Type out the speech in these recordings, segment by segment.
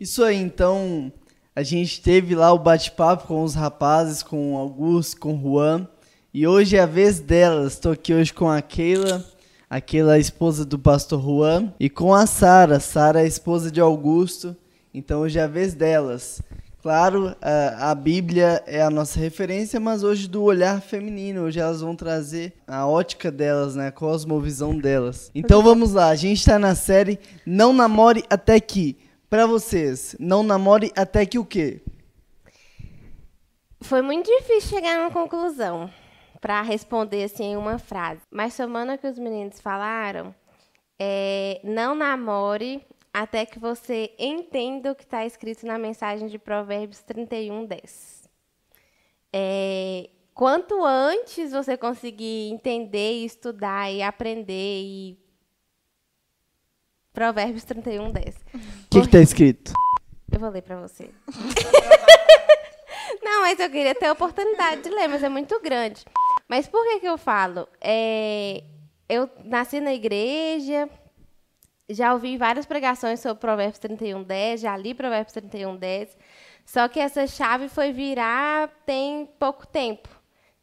Isso aí, então, a gente teve lá o bate-papo com os rapazes, com o Augusto, com o Juan. E hoje é a vez delas. Estou aqui hoje com a Keila, a Keila, a esposa do pastor Juan, e com a Sara. Sara, a esposa de Augusto. Então hoje é a vez delas. Claro, a, a, Bíblia é a nossa referência, mas hoje do olhar feminino, hoje elas vão trazer a ótica delas, né, a cosmovisão delas. Então vamos lá, a gente está na série Não Namore Até Que. Para vocês, não namore até que o quê? Foi muito difícil chegar numa conclusão para responder assim em uma frase. Mas somando o que os meninos falaram, é, não namore até que você entenda o que está escrito na mensagem de Provérbios 31, 10. É, quanto antes você conseguir entender, estudar e aprender e Provérbios 31, 10. O que está escrito? Eu vou ler para você. Não, mas eu queria ter a oportunidade de ler, mas é muito grande. Mas por que, que eu falo? É, eu nasci na igreja, já ouvi várias pregações sobre Provérbios 31, 10, já li Provérbios 31, 10. Só que essa chave foi virar tem pouco tempo.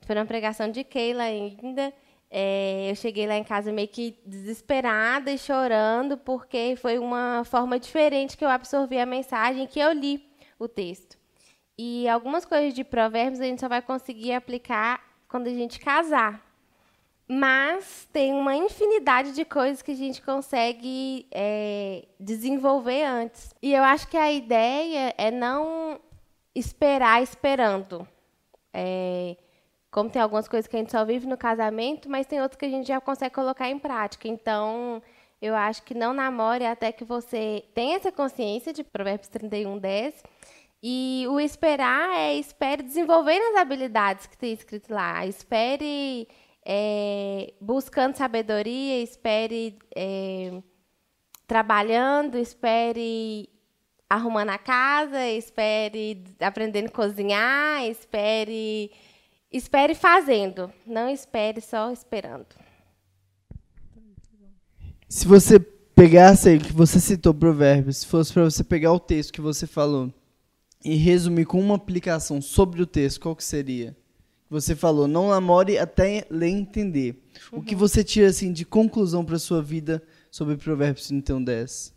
Foi uma pregação de Keila ainda. É, eu cheguei lá em casa meio que desesperada e chorando, porque foi uma forma diferente que eu absorvi a mensagem, que eu li o texto. E algumas coisas de provérbios a gente só vai conseguir aplicar quando a gente casar. Mas tem uma infinidade de coisas que a gente consegue é, desenvolver antes. E eu acho que a ideia é não esperar esperando. É, como tem algumas coisas que a gente só vive no casamento, mas tem outras que a gente já consegue colocar em prática. Então, eu acho que não namore até que você tenha essa consciência de Provérbios 31, 10. E o esperar é espere desenvolver as habilidades que tem escrito lá. Espere é, buscando sabedoria, espere é, trabalhando, espere arrumando a casa, espere aprendendo a cozinhar, espere espere fazendo, não espere só esperando. Se você pegasse aí que você citou provérbios, se fosse para você pegar o texto que você falou e resumir com uma aplicação sobre o texto, qual que seria? Você falou, não namore até ler entender. Uhum. O que uhum. você tira assim de conclusão para sua vida sobre Provérbios 31, 10?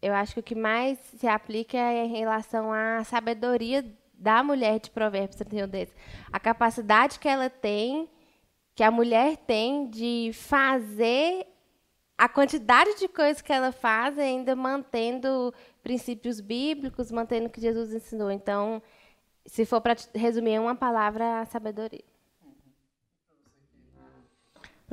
Eu acho que o que mais se aplica é em relação à sabedoria da mulher de Provérbios 31, 10. A capacidade que ela tem, que a mulher tem de fazer a quantidade de coisas que ela faz ainda mantendo princípios bíblicos, mantendo o que Jesus ensinou. Então, se for para resumir uma palavra, a sabedoria.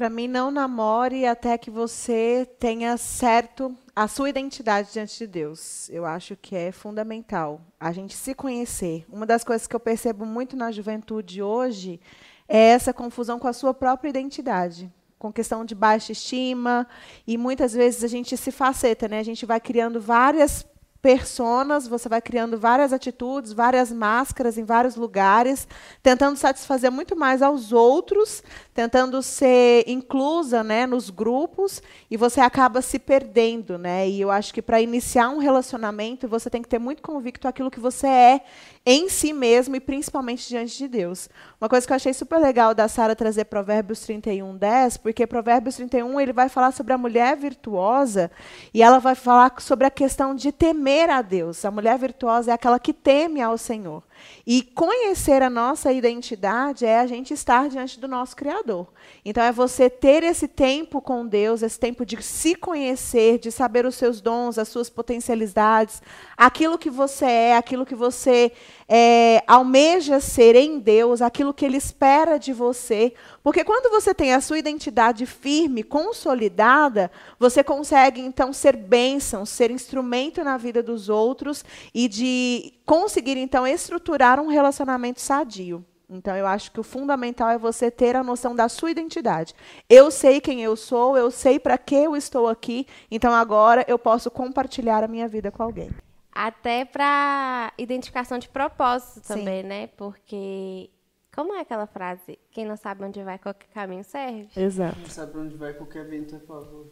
Para mim, não namore até que você tenha certo a sua identidade diante de Deus. Eu acho que é fundamental a gente se conhecer. Uma das coisas que eu percebo muito na juventude hoje é essa confusão com a sua própria identidade com questão de baixa estima e muitas vezes a gente se faceta, né? A gente vai criando várias personas, você vai criando várias atitudes, várias máscaras em vários lugares, tentando satisfazer muito mais aos outros, tentando ser inclusa, né, nos grupos, e você acaba se perdendo, né? E eu acho que para iniciar um relacionamento, você tem que ter muito convicto aquilo que você é em si mesmo e principalmente diante de Deus. Uma coisa que eu achei super legal da Sara trazer Provérbios 31, 10, porque Provérbios 31 ele vai falar sobre a mulher virtuosa e ela vai falar sobre a questão de temer a Deus. A mulher virtuosa é aquela que teme ao Senhor. E conhecer a nossa identidade é a gente estar diante do nosso Criador. Então, é você ter esse tempo com Deus, esse tempo de se conhecer, de saber os seus dons, as suas potencialidades, aquilo que você é, aquilo que você é, almeja ser em Deus, aquilo que Ele espera de você. Porque quando você tem a sua identidade firme, consolidada, você consegue então ser bênção, ser instrumento na vida dos outros e de conseguir então estruturar um relacionamento sadio. Então, eu acho que o fundamental é você ter a noção da sua identidade. Eu sei quem eu sou, eu sei para que eu estou aqui, então agora eu posso compartilhar a minha vida com alguém. Até para identificação de propósito também, Sim. né? Porque como é aquela frase? Quem não sabe onde vai, qualquer caminho serve. Exato. Quem não sabe onde vai, qualquer vento é favor.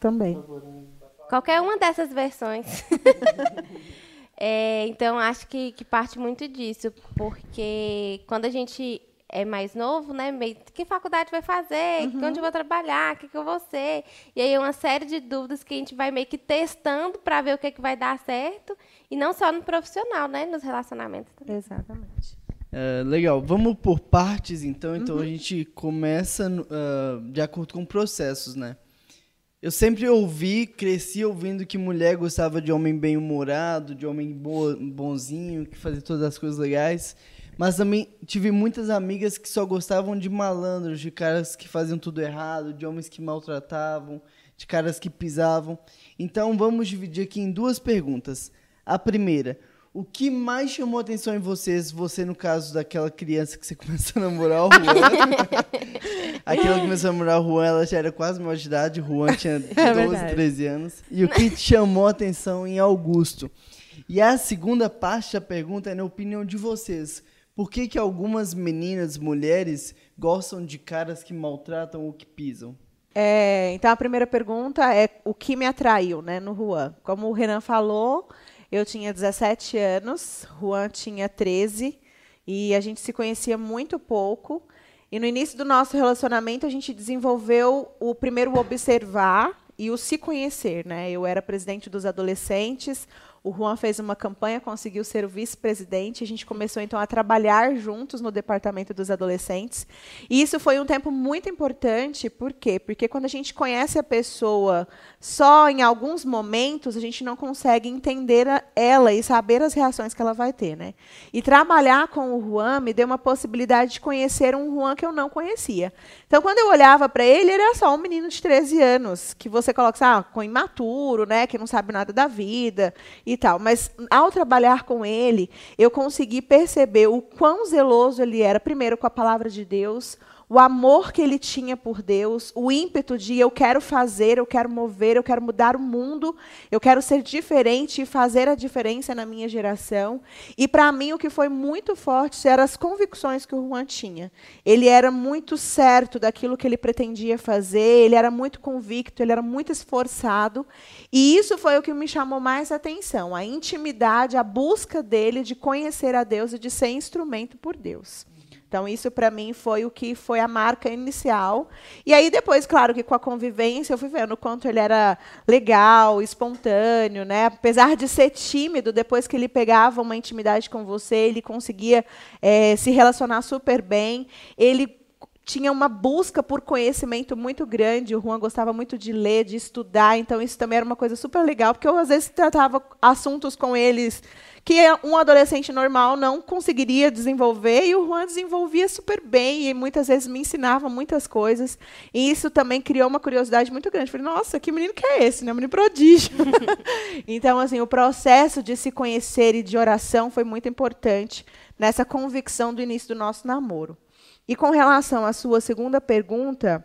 Também. Qualquer uma dessas versões. É, então, acho que, que parte muito disso, porque quando a gente é mais novo, né? Meio, que faculdade vai fazer? Uhum. Onde eu vou trabalhar? O que, que eu vou ser? E aí uma série de dúvidas que a gente vai meio que testando para ver o que, que vai dar certo. E não só no profissional, né? Nos relacionamentos também. Exatamente. É, legal. Vamos por partes, então. Então uhum. a gente começa uh, de acordo com processos, né? Eu sempre ouvi, cresci ouvindo que mulher gostava de homem bem-humorado, de homem bo bonzinho, que fazia todas as coisas legais. Mas também tive muitas amigas que só gostavam de malandros, de caras que faziam tudo errado, de homens que maltratavam, de caras que pisavam. Então vamos dividir aqui em duas perguntas. A primeira, o que mais chamou atenção em vocês, você no caso daquela criança que você começou a namorar o Juan? Aquela que começou a namorar o Juan, ela já era quase maior de idade, o Juan tinha 12, é 13 anos. E o que chamou atenção em Augusto? E a segunda parte da pergunta é na opinião de vocês. Por que, que algumas meninas, mulheres, gostam de caras que maltratam ou que pisam? É, então, a primeira pergunta é o que me atraiu né, no Juan. Como o Renan falou, eu tinha 17 anos, Juan tinha 13, e a gente se conhecia muito pouco. E no início do nosso relacionamento, a gente desenvolveu o primeiro observar e o se conhecer. Né? Eu era presidente dos adolescentes, o Juan fez uma campanha, conseguiu ser o vice-presidente. A gente começou então a trabalhar juntos no departamento dos adolescentes. E isso foi um tempo muito importante, por quê? Porque quando a gente conhece a pessoa só em alguns momentos, a gente não consegue entender ela e saber as reações que ela vai ter, né? E trabalhar com o Juan me deu uma possibilidade de conhecer um Juan que eu não conhecia. Então, quando eu olhava para ele, ele era só um menino de 13 anos, que você coloca, ah, com imaturo, né, que não sabe nada da vida. E e tal. Mas ao trabalhar com ele, eu consegui perceber o quão zeloso ele era, primeiro com a palavra de Deus, o amor que ele tinha por Deus, o ímpeto de eu quero fazer, eu quero mover, eu quero mudar o mundo, eu quero ser diferente e fazer a diferença na minha geração. E para mim o que foi muito forte eram as convicções que o Juan tinha. Ele era muito certo daquilo que ele pretendia fazer, ele era muito convicto, ele era muito esforçado. E isso foi o que me chamou mais atenção, a intimidade, a busca dele de conhecer a Deus e de ser instrumento por Deus. Então, isso para mim foi o que foi a marca inicial. E aí, depois, claro que com a convivência, eu fui vendo o quanto ele era legal, espontâneo, né? Apesar de ser tímido, depois que ele pegava uma intimidade com você, ele conseguia é, se relacionar super bem. Ele tinha uma busca por conhecimento muito grande. O Juan gostava muito de ler, de estudar, então isso também era uma coisa super legal, porque eu às vezes tratava assuntos com eles que um adolescente normal não conseguiria desenvolver, e o Juan desenvolvia super bem, e muitas vezes me ensinava muitas coisas. E isso também criou uma curiosidade muito grande. Falei, nossa, que menino que é esse? Né? Um menino prodígio. então, assim, o processo de se conhecer e de oração foi muito importante nessa convicção do início do nosso namoro. E com relação à sua segunda pergunta,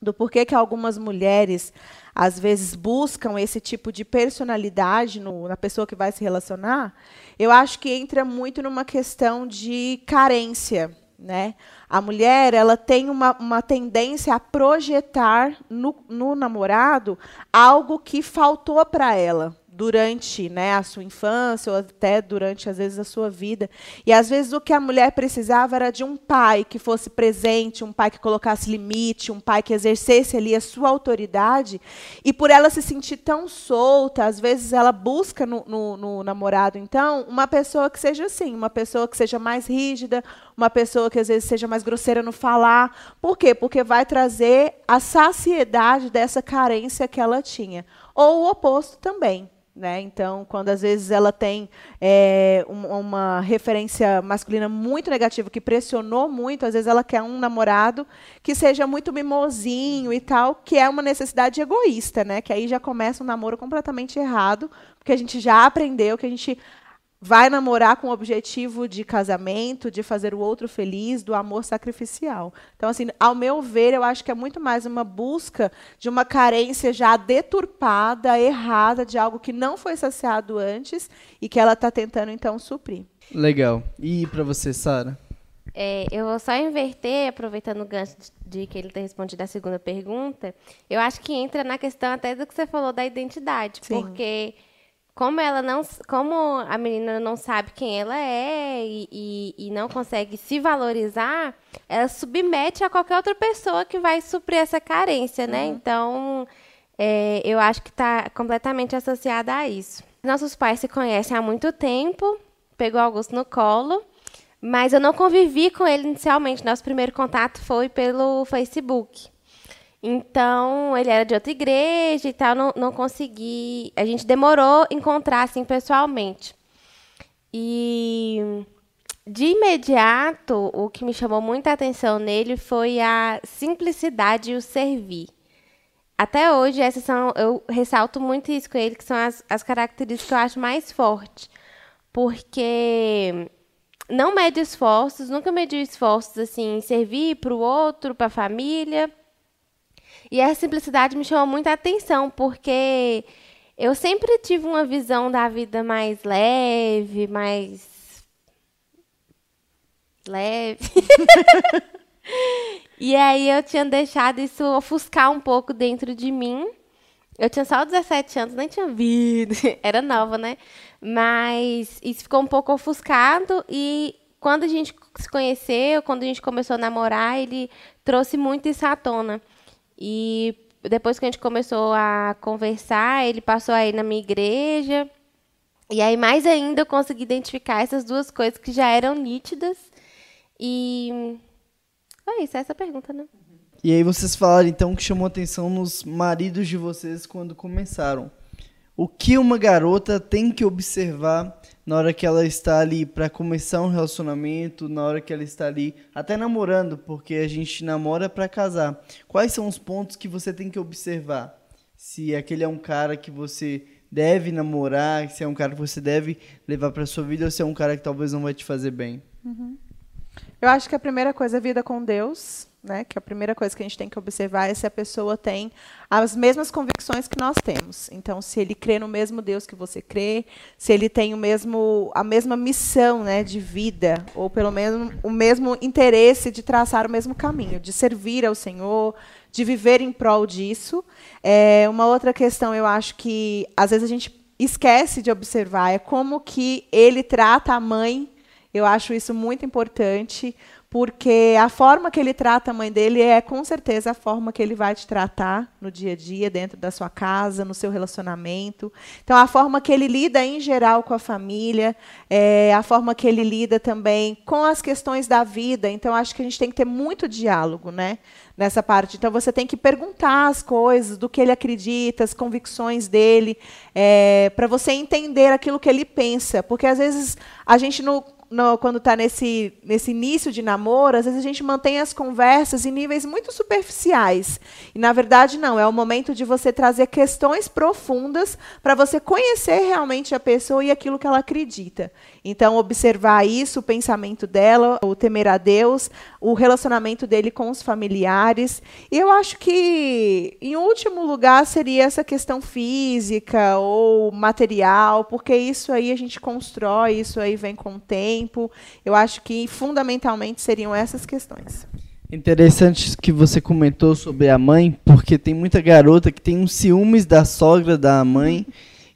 do porquê que algumas mulheres às vezes buscam esse tipo de personalidade no, na pessoa que vai se relacionar, eu acho que entra muito numa questão de carência. Né? A mulher ela tem uma, uma tendência a projetar no, no namorado algo que faltou para ela durante né, a sua infância ou até durante, às vezes, a sua vida. E, às vezes, o que a mulher precisava era de um pai que fosse presente, um pai que colocasse limite, um pai que exercesse ali a sua autoridade. E, por ela se sentir tão solta, às vezes, ela busca no, no, no namorado, então, uma pessoa que seja assim, uma pessoa que seja mais rígida, uma pessoa que, às vezes, seja mais grosseira no falar. Por quê? Porque vai trazer a saciedade dessa carência que ela tinha. Ou o oposto também. Né? Então, quando às vezes ela tem é, uma referência masculina muito negativa, que pressionou muito, às vezes ela quer um namorado que seja muito mimosinho e tal, que é uma necessidade egoísta, né? que aí já começa um namoro completamente errado, porque a gente já aprendeu que a gente vai namorar com o objetivo de casamento, de fazer o outro feliz, do amor sacrificial. Então, assim, ao meu ver, eu acho que é muito mais uma busca de uma carência já deturpada, errada, de algo que não foi saciado antes e que ela está tentando, então, suprir. Legal. E para você, Sara? É, eu vou só inverter, aproveitando o gancho de que ele ter respondido a segunda pergunta. Eu acho que entra na questão até do que você falou da identidade, Sim. porque como ela não, como a menina não sabe quem ela é e, e, e, não consegue se valorizar, ela submete a qualquer outra pessoa que vai suprir essa carência, né? Uhum. Então, é, eu acho que está completamente associada a isso. Nossos pais se conhecem há muito tempo, pegou Augusto no colo, mas eu não convivi com ele inicialmente. Nosso primeiro contato foi pelo Facebook. Então, ele era de outra igreja e tal, não, não consegui. A gente demorou encontrar assim pessoalmente. E de imediato, o que me chamou muita atenção nele foi a simplicidade e o servir. Até hoje, essas são, eu ressalto muito isso com ele, que são as, as características que eu acho mais fortes. Porque não mede esforços, nunca mediu esforços assim, em servir para o outro, para a família. E essa simplicidade me chamou muita atenção, porque eu sempre tive uma visão da vida mais leve, mais. leve. e aí eu tinha deixado isso ofuscar um pouco dentro de mim. Eu tinha só 17 anos, nem tinha vida, era nova, né? Mas isso ficou um pouco ofuscado e quando a gente se conheceu, quando a gente começou a namorar, ele trouxe muito isso à tona. E depois que a gente começou a conversar, ele passou aí na minha igreja. E aí, mais ainda, eu consegui identificar essas duas coisas que já eram nítidas. E é isso, é essa pergunta, né? E aí vocês falaram, então, que chamou atenção nos maridos de vocês quando começaram. O que uma garota tem que observar na hora que ela está ali para começar um relacionamento, na hora que ela está ali até namorando, porque a gente namora para casar. Quais são os pontos que você tem que observar? Se aquele é um cara que você deve namorar, se é um cara que você deve levar para sua vida ou se é um cara que talvez não vai te fazer bem. Uhum. Eu acho que a primeira coisa é vida com Deus né? Que a primeira coisa que a gente tem que observar é se a pessoa tem as mesmas convicções que nós temos. Então, se ele crê no mesmo Deus que você crê, se ele tem o mesmo a mesma missão, né, de vida, ou pelo menos o mesmo interesse de traçar o mesmo caminho, de servir ao Senhor, de viver em prol disso. É, uma outra questão, eu acho que às vezes a gente esquece de observar é como que ele trata a mãe. Eu acho isso muito importante porque a forma que ele trata a mãe dele é com certeza a forma que ele vai te tratar no dia a dia, dentro da sua casa, no seu relacionamento. Então, a forma que ele lida em geral com a família, é, a forma que ele lida também com as questões da vida. Então, acho que a gente tem que ter muito diálogo, né? Nessa parte. Então, você tem que perguntar as coisas, do que ele acredita, as convicções dele, é, para você entender aquilo que ele pensa. Porque, às vezes, a gente não no, quando está nesse, nesse início de namoro, às vezes a gente mantém as conversas em níveis muito superficiais. E, na verdade, não. É o momento de você trazer questões profundas para você conhecer realmente a pessoa e aquilo que ela acredita. Então, observar isso, o pensamento dela, o temer a Deus, o relacionamento dele com os familiares. E eu acho que, em último lugar, seria essa questão física ou material, porque isso aí a gente constrói, isso aí vem com o tempo. Eu acho que, fundamentalmente, seriam essas questões. Interessante que você comentou sobre a mãe, porque tem muita garota que tem uns ciúmes da sogra da mãe.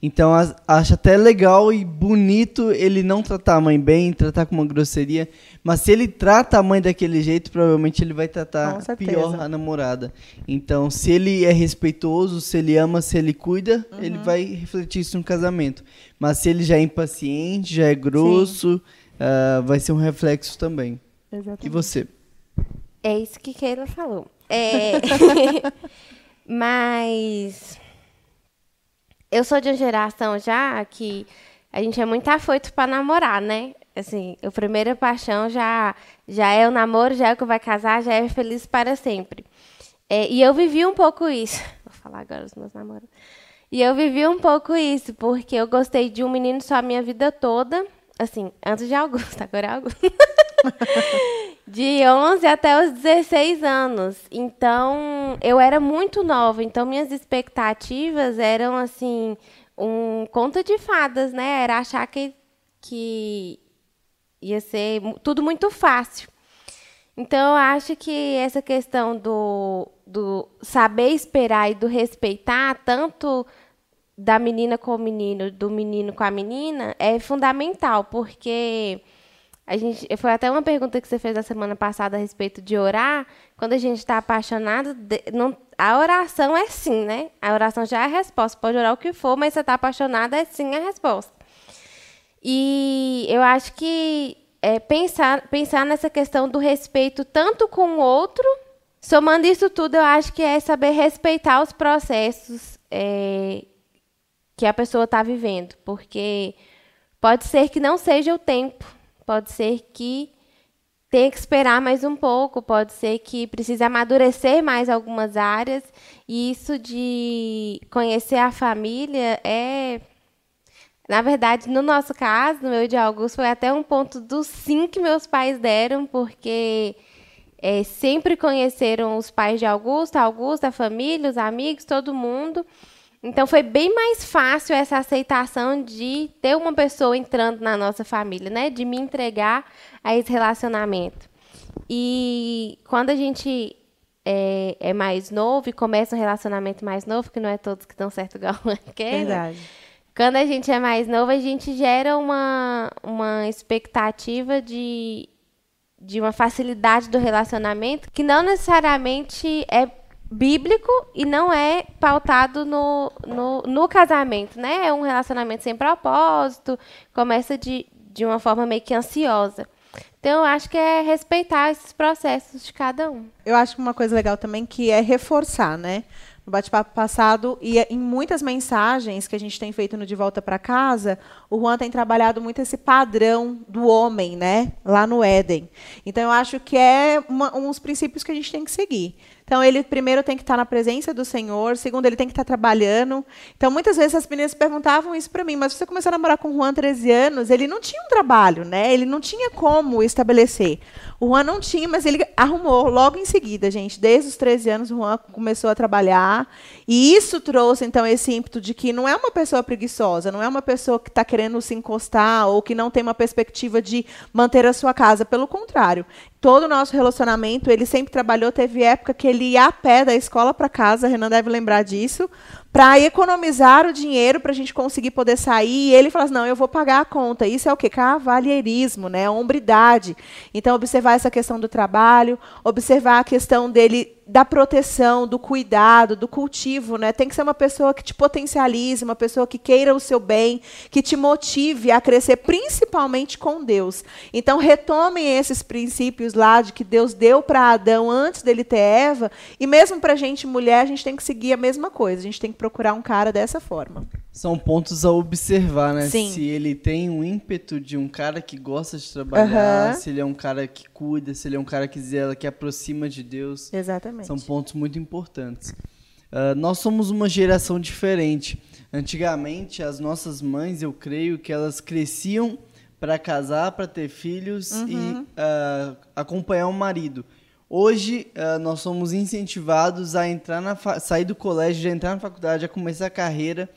Então acho até legal e bonito ele não tratar a mãe bem, tratar com uma grosseria. Mas se ele trata a mãe daquele jeito, provavelmente ele vai tratar pior a namorada. Então, se ele é respeitoso, se ele ama, se ele cuida, uhum. ele vai refletir isso no casamento. Mas se ele já é impaciente, já é grosso, uh, vai ser um reflexo também. Exatamente. E você? É isso que Keila falou. É... Mas eu sou de uma geração já que a gente é muito afoito para namorar, né? Assim, a primeira paixão já, já é o namoro, já é o que vai casar, já é feliz para sempre. É, e eu vivi um pouco isso. Vou falar agora dos meus namoros. E eu vivi um pouco isso, porque eu gostei de um menino só a minha vida toda. Assim, antes de Augusto, agora é Augusto. de 11 até os 16 anos. Então, eu era muito nova, então minhas expectativas eram assim, um conto de fadas, né? Era achar que que ia ser tudo muito fácil. Então, eu acho que essa questão do, do saber esperar e do respeitar, tanto da menina com o menino, do menino com a menina, é fundamental, porque a gente, foi até uma pergunta que você fez na semana passada a respeito de orar. Quando a gente está apaixonado, não, a oração é sim, né? A oração já é a resposta. Pode orar o que for, mas você está apaixonado, é sim a resposta. E eu acho que é, pensar, pensar nessa questão do respeito tanto com o outro, somando isso tudo, eu acho que é saber respeitar os processos é, que a pessoa está vivendo, porque pode ser que não seja o tempo, pode ser que tenha que esperar mais um pouco, pode ser que precise amadurecer mais algumas áreas, e isso de conhecer a família é. Na verdade, no nosso caso, no meu de Augusto, foi até um ponto do sim que meus pais deram, porque é, sempre conheceram os pais de Augusto, Augusto, a família, os amigos, todo mundo. Então foi bem mais fácil essa aceitação de ter uma pessoa entrando na nossa família, né? De me entregar a esse relacionamento. E quando a gente é, é mais novo e começa um relacionamento mais novo, que não é todos que estão certo igual. Né? Verdade. Quando a gente é mais novo, a gente gera uma, uma expectativa de, de uma facilidade do relacionamento que não necessariamente é bíblico e não é pautado no, no, no, casamento, né? É um relacionamento sem propósito, começa de, de uma forma meio que ansiosa. Então, eu acho que é respeitar esses processos de cada um. Eu acho que uma coisa legal também que é reforçar, né? No bate-papo passado e em muitas mensagens que a gente tem feito no De Volta para Casa, o Juan tem trabalhado muito esse padrão do homem, né? Lá no Éden. Então, eu acho que é uma, uns princípios que a gente tem que seguir. Então, ele primeiro tem que estar na presença do Senhor, segundo, ele tem que estar trabalhando. Então, muitas vezes as meninas perguntavam isso para mim, mas você começou a namorar com o Juan 13 anos, ele não tinha um trabalho, né? Ele não tinha como estabelecer. O Juan não tinha, mas ele arrumou logo em seguida, gente. Desde os 13 anos, o Juan começou a trabalhar. E isso trouxe, então, esse ímpeto de que não é uma pessoa preguiçosa, não é uma pessoa que está querendo se encostar ou que não tem uma perspectiva de manter a sua casa. Pelo contrário, todo o nosso relacionamento, ele sempre trabalhou. Teve época que ele ia a pé da escola para casa, Renan deve lembrar disso, para economizar o dinheiro para a gente conseguir poder sair. E ele fala assim, não, eu vou pagar a conta. Isso é o quê? Cavalheirismo, né? hombridade. Então, observar essa questão do trabalho, observar a questão dele da proteção, do cuidado, do cultivo, né? Tem que ser uma pessoa que te potencialize, uma pessoa que queira o seu bem, que te motive a crescer, principalmente com Deus. Então retomem esses princípios lá de que Deus deu para Adão antes dele ter Eva, e mesmo para gente mulher, a gente tem que seguir a mesma coisa. A gente tem que procurar um cara dessa forma. São pontos a observar, né? Sim. Se ele tem um ímpeto de um cara que gosta de trabalhar, uhum. se ele é um cara que cuida, se ele é um cara que zela, que aproxima de Deus. Exatamente. São pontos muito importantes. Uh, nós somos uma geração diferente. Antigamente, as nossas mães, eu creio que elas cresciam para casar, para ter filhos uhum. e uh, acompanhar o marido. Hoje, uh, nós somos incentivados a entrar na sair do colégio, já entrar na faculdade, a começar a carreira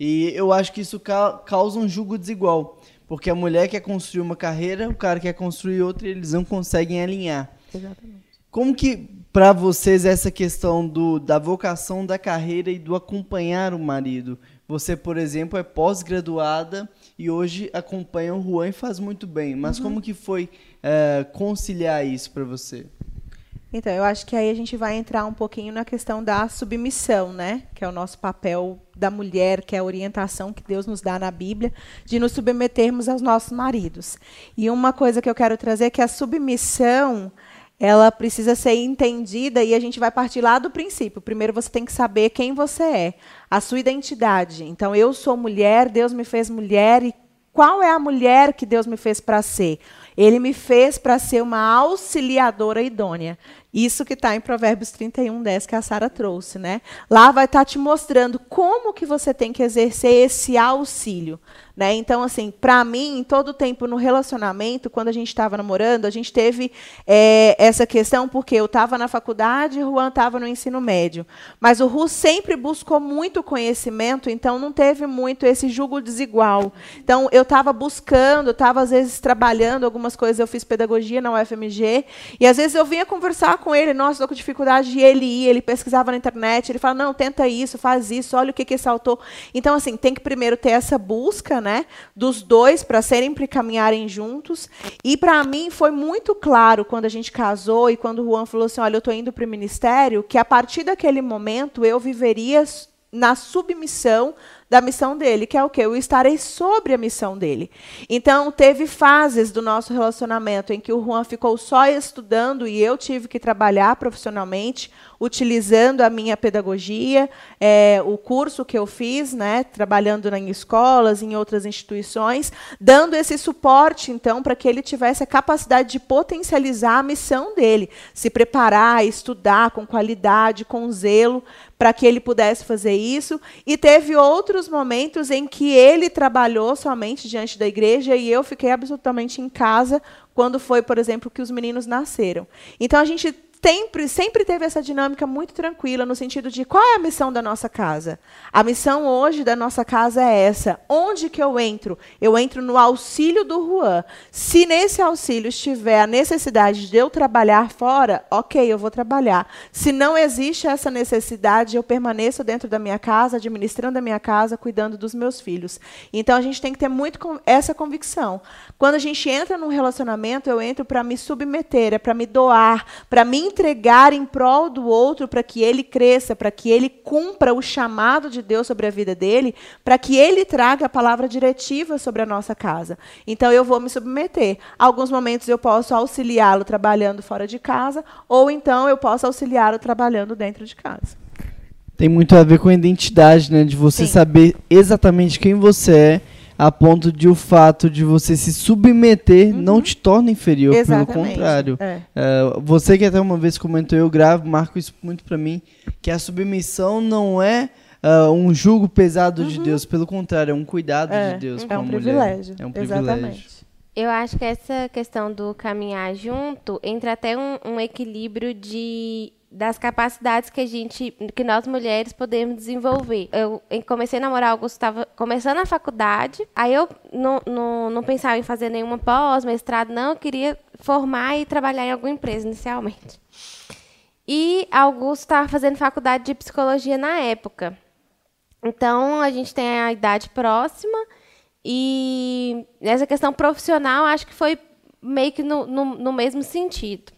e eu acho que isso ca causa um julgo desigual. Porque a mulher quer construir uma carreira, o cara quer construir outra e eles não conseguem alinhar. Exatamente. Como que, para vocês, essa questão do, da vocação da carreira e do acompanhar o marido? Você, por exemplo, é pós-graduada e hoje acompanha o Juan e faz muito bem. Mas uhum. como que foi é, conciliar isso para você? Então, eu acho que aí a gente vai entrar um pouquinho na questão da submissão, né? Que é o nosso papel da mulher, que é a orientação que Deus nos dá na Bíblia, de nos submetermos aos nossos maridos. E uma coisa que eu quero trazer é que a submissão, ela precisa ser entendida e a gente vai partir lá do princípio. Primeiro você tem que saber quem você é, a sua identidade. Então, eu sou mulher, Deus me fez mulher e qual é a mulher que Deus me fez para ser? Ele me fez para ser uma auxiliadora idônea. Isso que está em Provérbios 31, 10, que a Sara trouxe. Né? Lá vai estar tá te mostrando como que você tem que exercer esse auxílio. Né? Então, assim, para mim, todo o tempo no relacionamento, quando a gente estava namorando, a gente teve é, essa questão porque eu estava na faculdade e o Juan estava no ensino médio. Mas o Ru sempre buscou muito conhecimento, então não teve muito esse julgo desigual. Então, eu estava buscando, estava às vezes trabalhando alguma algumas coisas eu fiz pedagogia na UFMG, e às vezes eu vinha conversar com ele, nossa, estou com dificuldade, e ele ia, ele pesquisava na internet, ele fala, não, tenta isso, faz isso, olha o que, que esse autor... Então, assim, tem que primeiro ter essa busca né, dos dois para serem para caminharem juntos, e para mim foi muito claro quando a gente casou e quando o Juan falou assim, olha, eu estou indo para o ministério, que a partir daquele momento eu viveria na submissão da missão dele, que é o quê? Eu estarei sobre a missão dele. Então, teve fases do nosso relacionamento em que o Juan ficou só estudando e eu tive que trabalhar profissionalmente, utilizando a minha pedagogia, é, o curso que eu fiz, né, trabalhando em escolas, em outras instituições, dando esse suporte, então, para que ele tivesse a capacidade de potencializar a missão dele, se preparar, estudar com qualidade, com zelo, para que ele pudesse fazer isso. E teve outros momentos em que ele trabalhou somente diante da igreja e eu fiquei absolutamente em casa quando foi, por exemplo, que os meninos nasceram. Então a gente sempre, sempre teve essa dinâmica muito tranquila, no sentido de qual é a missão da nossa casa? A missão hoje da nossa casa é essa. Onde que eu entro? Eu entro no auxílio do Juan. Se nesse auxílio estiver a necessidade de eu trabalhar fora, ok, eu vou trabalhar. Se não existe essa necessidade, eu permaneço dentro da minha casa, administrando a minha casa, cuidando dos meus filhos. Então a gente tem que ter muito essa convicção. Quando a gente entra num relacionamento, eu entro para me submeter, é para me doar, para me entregar em prol do outro para que ele cresça, para que ele cumpra o chamado de Deus sobre a vida dele, para que ele traga a palavra diretiva sobre a nossa casa. Então eu vou me submeter. Alguns momentos eu posso auxiliá-lo trabalhando fora de casa, ou então eu posso auxiliá-lo trabalhando dentro de casa. Tem muito a ver com a identidade, né? De você Sim. saber exatamente quem você é a ponto de o fato de você se submeter uhum. não te torna inferior, Exatamente. pelo contrário. É. Uh, você que até uma vez comentou, eu gravo, marco isso muito para mim, que a submissão não é uh, um jugo pesado uhum. de Deus, pelo contrário, é um cuidado é. de Deus é com um a mulher. Privilégio. É um privilégio. Exatamente. Eu acho que essa questão do caminhar junto entra até um, um equilíbrio de das capacidades que a gente, que nós mulheres podemos desenvolver. Eu comecei a namorar, Augusto estava começando a faculdade, aí eu não, não, não pensava em fazer nenhuma pós, mestrado, não, eu queria formar e trabalhar em alguma empresa inicialmente. E Augusto estava fazendo faculdade de psicologia na época. Então, a gente tem a idade próxima e nessa questão profissional, acho que foi meio que no, no, no mesmo sentido.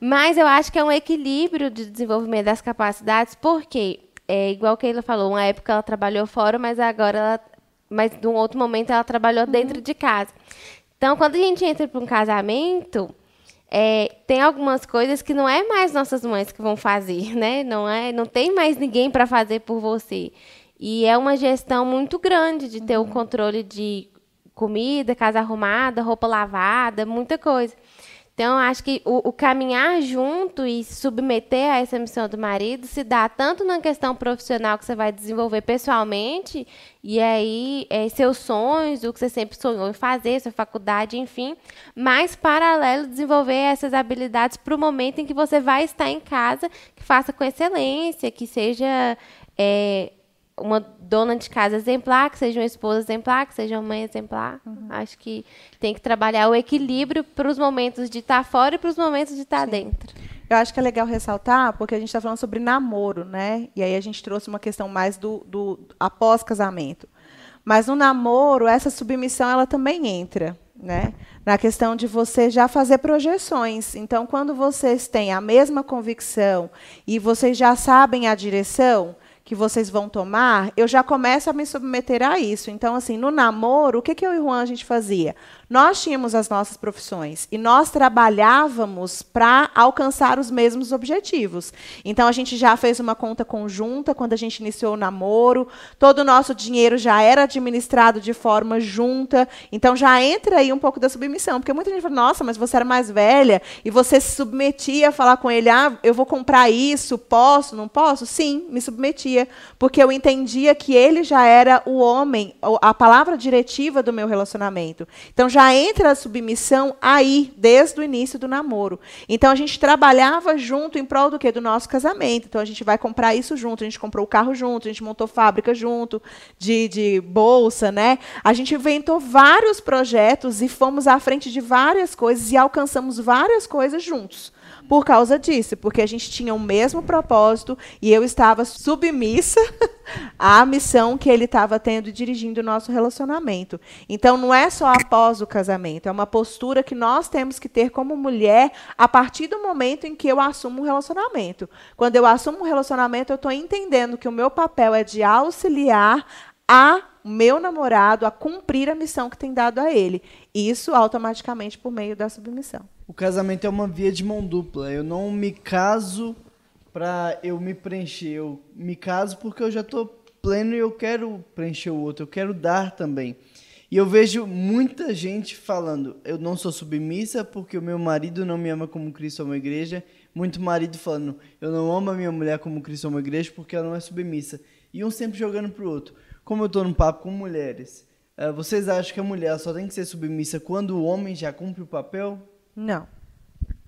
Mas eu acho que é um equilíbrio de desenvolvimento das capacidades, porque, é, igual que ela falou, uma época ela trabalhou fora, mas agora ela, mas num outro momento ela trabalhou uhum. dentro de casa. Então, quando a gente entra para um casamento, é, tem algumas coisas que não é mais nossas mães que vão fazer, né? Não é, não tem mais ninguém para fazer por você. E é uma gestão muito grande de ter o uhum. controle de comida, casa arrumada, roupa lavada, muita coisa. Então, acho que o, o, caminhar junto e se submeter a essa missão do marido se dá tanto na questão profissional que você vai desenvolver pessoalmente, e aí é, seus sonhos, o que você sempre sonhou em fazer, sua faculdade, enfim, mas paralelo desenvolver essas habilidades para o momento em que você vai estar em casa, que faça com excelência, que seja. É, uma dona de casa exemplar, que seja uma esposa exemplar, que seja uma mãe exemplar. Uhum. Acho que tem que trabalhar o equilíbrio para os momentos de estar tá fora e para os momentos de estar tá dentro. Eu acho que é legal ressaltar, porque a gente está falando sobre namoro, né? E aí a gente trouxe uma questão mais do, do após casamento. Mas no namoro, essa submissão ela também entra, né? Na questão de você já fazer projeções. Então, quando vocês têm a mesma convicção e vocês já sabem a direção, que vocês vão tomar, eu já começo a me submeter a isso. Então, assim, no namoro, o que, que eu e o Juan a gente fazia? Nós tínhamos as nossas profissões e nós trabalhávamos para alcançar os mesmos objetivos. Então a gente já fez uma conta conjunta quando a gente iniciou o namoro, todo o nosso dinheiro já era administrado de forma junta. Então já entra aí um pouco da submissão, porque muita gente fala: "Nossa, mas você era mais velha e você se submetia a falar com ele: "Ah, eu vou comprar isso, posso, não posso?" Sim, me submetia porque eu entendia que ele já era o homem, a palavra diretiva do meu relacionamento. Então já entra a submissão aí, desde o início do namoro. Então a gente trabalhava junto em prol do que? Do nosso casamento. Então a gente vai comprar isso junto, a gente comprou o carro junto, a gente montou fábrica junto, de, de bolsa, né? A gente inventou vários projetos e fomos à frente de várias coisas e alcançamos várias coisas juntos por causa disso, porque a gente tinha o mesmo propósito e eu estava submissa à missão que ele estava tendo e dirigindo o nosso relacionamento. Então, não é só após o casamento, é uma postura que nós temos que ter como mulher a partir do momento em que eu assumo um relacionamento. Quando eu assumo um relacionamento, eu estou entendendo que o meu papel é de auxiliar a meu namorado a cumprir a missão que tem dado a ele. Isso automaticamente por meio da submissão. O casamento é uma via de mão dupla. Eu não me caso para eu me preencher. Eu me caso porque eu já estou pleno e eu quero preencher o outro. Eu quero dar também. E eu vejo muita gente falando: eu não sou submissa porque o meu marido não me ama como Cristo ama a igreja. Muito marido falando: eu não amo a minha mulher como Cristo ama a igreja porque ela não é submissa. E um sempre jogando pro outro. Como eu estou no papo com mulheres, uh, vocês acham que a mulher só tem que ser submissa quando o homem já cumpre o papel? Não.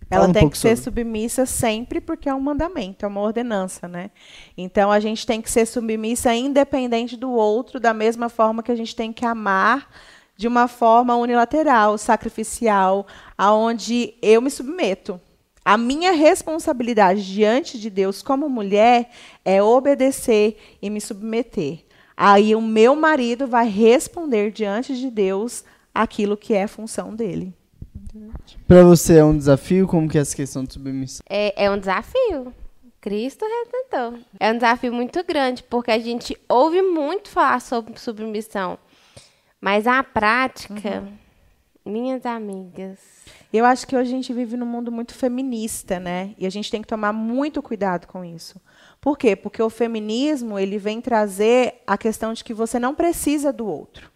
Ela um tem que ser sobre. submissa sempre porque é um mandamento, é uma ordenança, né? Então a gente tem que ser submissa independente do outro, da mesma forma que a gente tem que amar de uma forma unilateral, sacrificial, aonde eu me submeto. A minha responsabilidade diante de Deus como mulher é obedecer e me submeter. Aí o meu marido vai responder diante de Deus aquilo que é função dele. Para você é um desafio? Como que é essa questão de submissão? É, é um desafio. Cristo redentor. É um desafio muito grande, porque a gente ouve muito falar sobre submissão. Mas a prática, uhum. minhas amigas. Eu acho que hoje a gente vive num mundo muito feminista, né? E a gente tem que tomar muito cuidado com isso. Por quê? Porque o feminismo ele vem trazer a questão de que você não precisa do outro.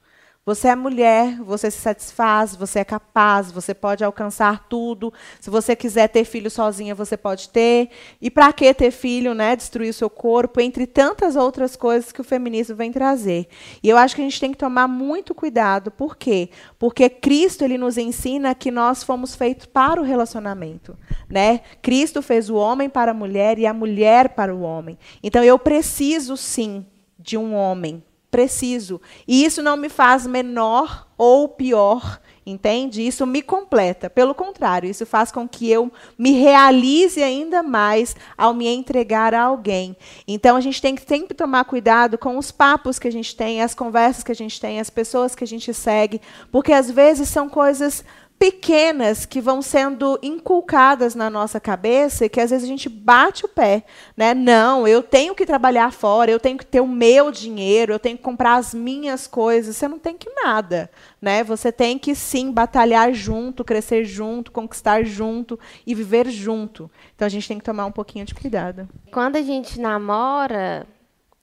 Você é mulher, você se satisfaz, você é capaz, você pode alcançar tudo. Se você quiser ter filho sozinha, você pode ter. E para que ter filho, né? Destruir o seu corpo, entre tantas outras coisas que o feminismo vem trazer. E eu acho que a gente tem que tomar muito cuidado. Por quê? Porque Cristo ele nos ensina que nós fomos feitos para o relacionamento, né? Cristo fez o homem para a mulher e a mulher para o homem. Então eu preciso sim de um homem preciso. E isso não me faz menor ou pior, entende? Isso me completa. Pelo contrário, isso faz com que eu me realize ainda mais ao me entregar a alguém. Então a gente tem que sempre tomar cuidado com os papos que a gente tem, as conversas que a gente tem, as pessoas que a gente segue, porque às vezes são coisas pequenas que vão sendo inculcadas na nossa cabeça e que às vezes a gente bate o pé, né? Não, eu tenho que trabalhar fora, eu tenho que ter o meu dinheiro, eu tenho que comprar as minhas coisas. Você não tem que nada, né? Você tem que sim batalhar junto, crescer junto, conquistar junto e viver junto. Então a gente tem que tomar um pouquinho de cuidado. Quando a gente namora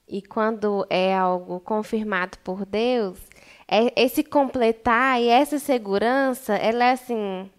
e quando é algo confirmado por Deus, esse completar e essa segurança, ela é assim.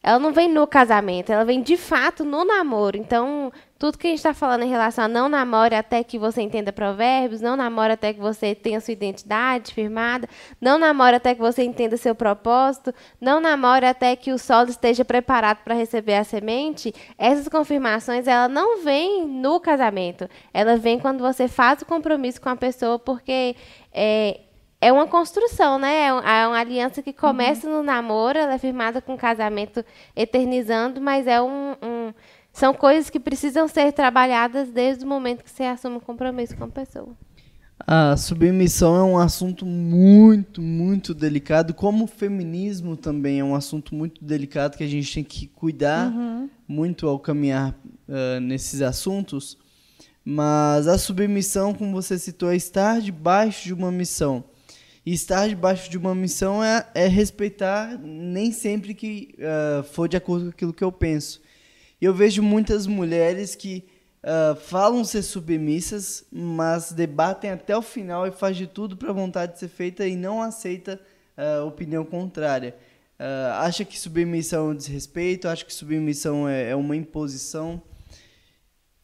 Ela não vem no casamento, ela vem de fato no namoro. Então, tudo que a gente está falando em relação a não namore até que você entenda provérbios, não namore até que você tenha sua identidade firmada, não namore até que você entenda seu propósito, não namore até que o solo esteja preparado para receber a semente. Essas confirmações, ela não vem no casamento. Ela vem quando você faz o compromisso com a pessoa, porque é, é uma construção, né? É, é uma aliança que começa uhum. no namoro, ela é firmada com casamento eternizando, mas é um, um, são coisas que precisam ser trabalhadas desde o momento que você assume o um compromisso com a pessoa. A submissão é um assunto muito, muito delicado, como o feminismo também é um assunto muito delicado que a gente tem que cuidar uhum. muito ao caminhar uh, nesses assuntos. Mas a submissão, como você citou, é estar debaixo de uma missão. E estar debaixo de uma missão é, é respeitar nem sempre que uh, for de acordo com aquilo que eu penso. Eu vejo muitas mulheres que uh, falam ser submissas, mas debatem até o final e faz de tudo para a vontade ser feita e não aceita uh, opinião contrária. Uh, acha que submissão é um desrespeito, acha que submissão é, é uma imposição.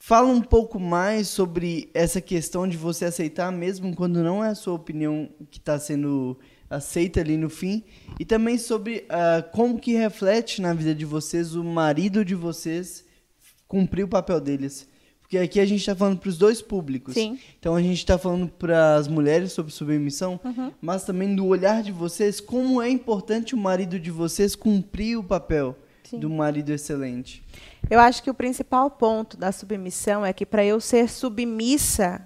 Fala um pouco mais sobre essa questão de você aceitar mesmo quando não é a sua opinião que está sendo aceita ali no fim e também sobre uh, como que reflete na vida de vocês o marido de vocês cumprir o papel deles. Porque aqui a gente está falando para os dois públicos. Sim. Então a gente está falando para as mulheres sobre submissão, Uhum. mas também do olhar de vocês, como é importante o marido de vocês cumprir o papel Sim. do marido excelente. Eu acho que o principal ponto da submissão é que para eu ser submissa,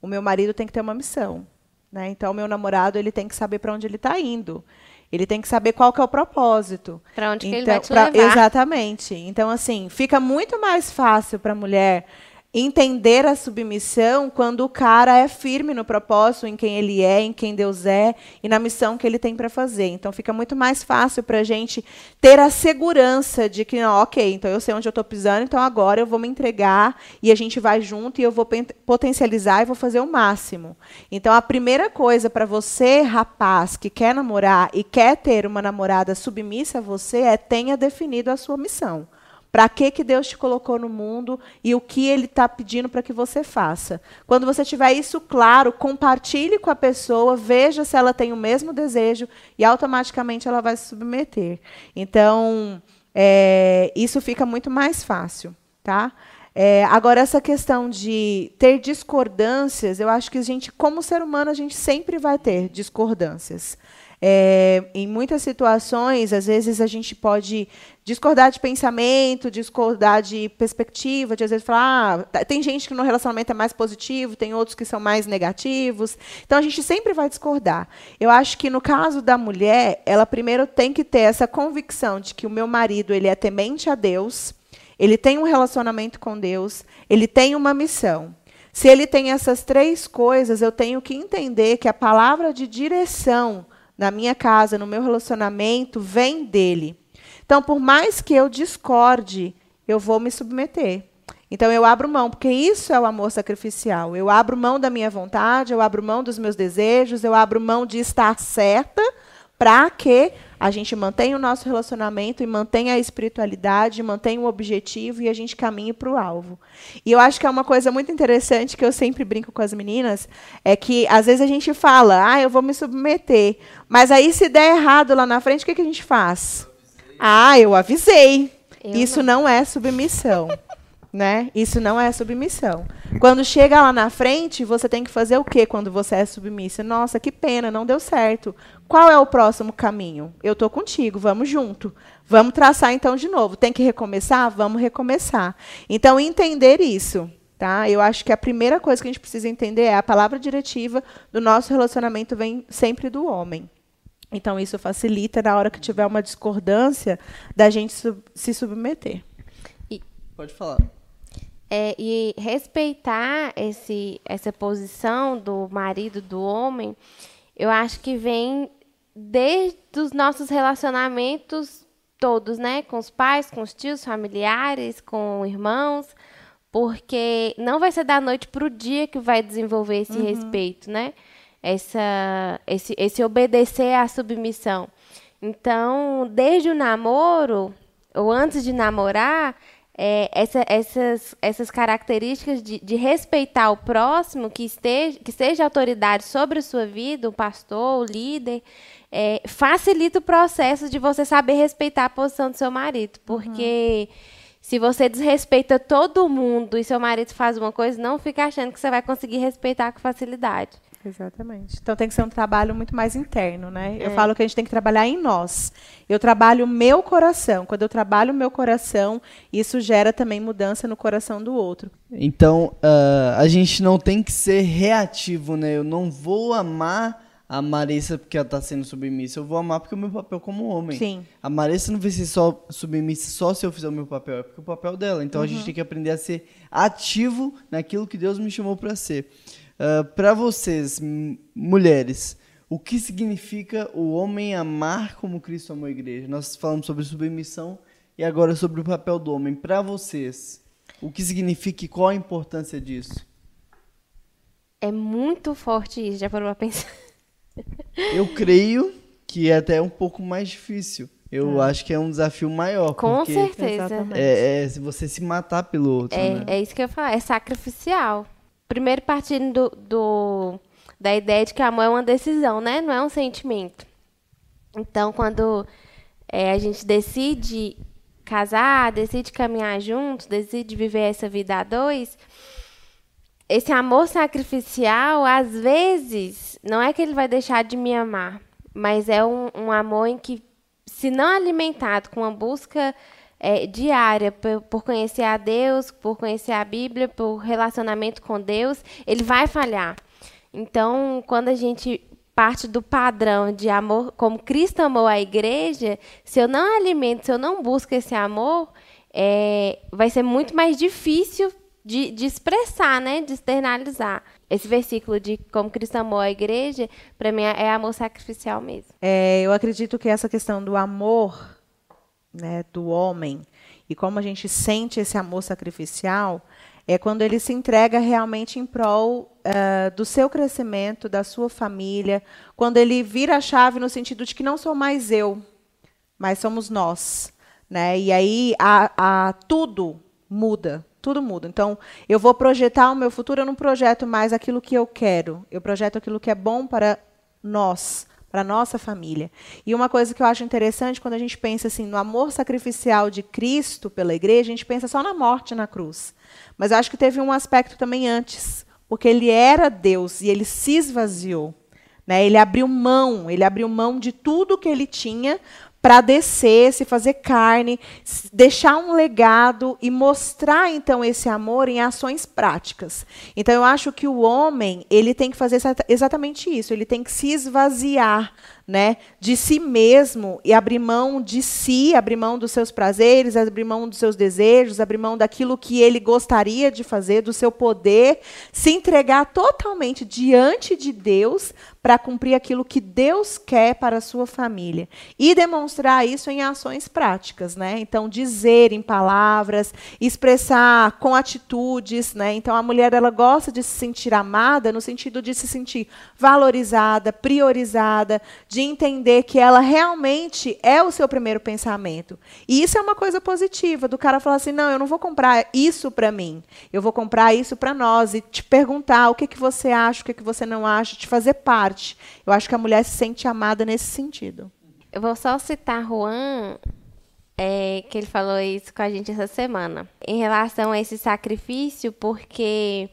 o meu marido tem que ter uma missão. Né? Então, o meu namorado ele tem que saber para onde ele está indo. Ele tem que saber qual que é o propósito. Pra onde que ele Então, vai te pra- levar. Exatamente. Então, assim, fica muito mais fácil para a mulher entender a submissão quando o cara é firme no propósito, em quem ele é, em quem Deus é e na missão que ele tem para fazer. Então, fica muito mais fácil para a gente ter a segurança de que, não, ok, então eu sei onde eu estou pisando, então agora eu vou me entregar e a gente vai junto e eu vou potencializar e vou fazer o máximo. Então, a primeira coisa para você, rapaz, que quer namorar e quer ter uma namorada submissa a você é tenha definido a sua missão. Para que, que Deus te colocou no mundo e o que Ele está pedindo para que você faça. Quando você tiver isso claro, compartilhe com a pessoa, veja se ela tem o mesmo desejo e automaticamente ela vai se submeter. Então, é, isso fica muito mais fácil. Tá? É, agora, essa questão de ter discordâncias, eu acho que a gente, como ser humano, a gente sempre vai ter discordâncias. É, em muitas situações, às vezes a gente pode discordar de pensamento, discordar de perspectiva, de às vezes falar, ah, tem gente que no relacionamento é mais positivo, tem outros que são mais negativos. Então a gente sempre vai discordar. Eu acho que no caso da mulher, ela primeiro tem que ter essa convicção de que o meu marido ele é temente a Deus, ele tem um relacionamento com Deus, ele tem uma missão. Se ele tem essas três coisas, eu tenho que entender que a palavra de direção na minha casa, no meu relacionamento, vem dele. Então, por mais que eu discorde, eu vou me submeter. Então, eu abro mão, porque isso é o amor sacrificial. Eu abro mão da minha vontade, eu abro mão dos meus desejos, eu abro mão de estar certa para que a gente mantenha o nosso relacionamento e mantenha a espiritualidade, mantenha o objetivo e a gente caminhe para o alvo. E eu acho que é uma coisa muito interessante que eu sempre brinco com as meninas, é que às vezes a gente fala, ah, eu vou me submeter, mas aí se der errado lá na frente, o que, que a gente faz? Ah, eu avisei. Eu Isso não é submissão. Né? Isso não é submissão. Quando chega lá na frente, você tem que fazer o quê quando você é submissa? Nossa, que pena, não deu certo. Qual é o próximo caminho? Eu estou contigo, vamos junto. Vamos traçar então de novo. Tem que recomeçar? Vamos recomeçar. Então, entender isso. Tá? Eu acho que a primeira coisa que a gente precisa entender é a palavra diretiva do nosso relacionamento vem sempre do homem. Então, isso facilita na hora que tiver uma discordância da gente sub- se submeter. Pode falar. É, e respeitar esse, essa posição do marido, do homem, eu acho que vem desde os nossos relacionamentos todos, né? Com os pais, com os tios, familiares, com irmãos, porque não vai ser da noite para o dia que vai desenvolver esse respeito, né? Essa, esse, esse obedecer à submissão. Então, desde o namoro, ou antes de namorar, é, essa- essas, essas características de, de respeitar o próximo, que, esteja, que seja autoridade sobre a sua vida, o pastor, o líder, é, facilita o processo de você saber respeitar a posição do seu marido. Porque se você desrespeita todo mundo e seu marido faz uma coisa, não fica achando que você vai conseguir respeitar com facilidade. Exatamente. Então tem que ser um trabalho muito mais interno, né? Eu É. falo que a gente tem que trabalhar em nós. Eu trabalho o meu coração. Quando eu trabalho o meu coração, isso gera também mudança no coração do outro. Então, ah, a gente não tem que ser reativo, né? Eu não vou amar a Marissa porque ela tá sendo submissa. Eu vou amar porque é o meu papel como homem. Sim. A Marissa não vai ser só submissa só se eu fizer o meu papel, é porque é o papel dela. Então a gente tem que aprender a ser ativo naquilo que Deus me chamou para ser. Para vocês, mulheres, o que significa o homem amar como Cristo amou a igreja? Nós falamos sobre submissão e agora sobre o papel do homem. Para vocês, o que significa e qual a importância disso? É muito forte isso, já parou pra pensar. Eu creio que é até um pouco mais difícil. eu acho que é um desafio maior. Com porque certeza. Exatamente. É, é se você se matar pelo outro, É, né? é isso que eu ia falar, é sacrificial. Primeiro partindo do, do- da ideia de que amor é uma decisão, né? Não é um sentimento. Então, quando é, a gente decide casar, decide caminhar juntos, decide viver essa vida a dois, esse amor sacrificial, às vezes, não é que ele vai deixar de me amar, mas é um, um amor em que, se não alimentado com uma busca é, diária por, por conhecer a Deus, por conhecer a Bíblia, por relacionamento com Deus, ele vai falhar. Então, quando a gente parte do padrão de amor, como Cristo amou a igreja, se eu não alimento, se eu não busco esse amor, é, vai ser muito mais difícil de, de expressar, né? De externalizar. Esse versículo de como Cristo amou a igreja, para mim é amor sacrificial mesmo. É, eu acredito que essa questão do amor né, do homem e como a gente sente esse amor sacrificial é quando ele se entrega realmente em prol ah, do seu crescimento, da sua família, quando ele vira a chave no sentido de que não sou mais eu, mas somos nós. Né? E aí a, a, tudo muda, tudo muda. Então, eu vou projetar o meu futuro, eu não projeto mais aquilo que eu quero, eu projeto aquilo que é bom para nós, para nossa família. E uma coisa que eu acho interessante, quando a gente pensa assim no amor sacrificial de Cristo pela igreja, a gente pensa só na morte na cruz. Mas eu acho que teve um aspecto também antes, porque ele era Deus e ele se esvaziou. Né? Ele abriu mão, ele abriu mão de tudo que ele tinha para descer, se fazer carne, deixar um legado e mostrar então esse amor em ações práticas. Então eu acho que o homem, ele tem que fazer exata- exatamente isso, ele tem que se esvaziar, né, de si mesmo e abrir mão de si, abrir mão dos seus prazeres, abrir mão dos seus desejos, abrir mão daquilo que ele gostaria de fazer, do seu poder, se entregar totalmente diante de Deus para cumprir aquilo que Deus quer para a sua família e demonstrar isso em ações práticas, né? Então dizer em palavras, expressar com atitudes, né? Então a mulher ela gosta de se sentir amada no sentido de se sentir valorizada, priorizada, de entender que ela realmente é o seu primeiro pensamento. E isso é uma coisa positiva do cara falar assim: "Não, eu não vou comprar isso para mim. Eu vou comprar isso para nós e te perguntar o que que você acha, o que que você não acha, te fazer parte. Eu acho que a mulher se sente amada nesse sentido. Eu vou só citar Juan, é, que ele falou isso com a gente essa semana, em relação a esse sacrifício, porque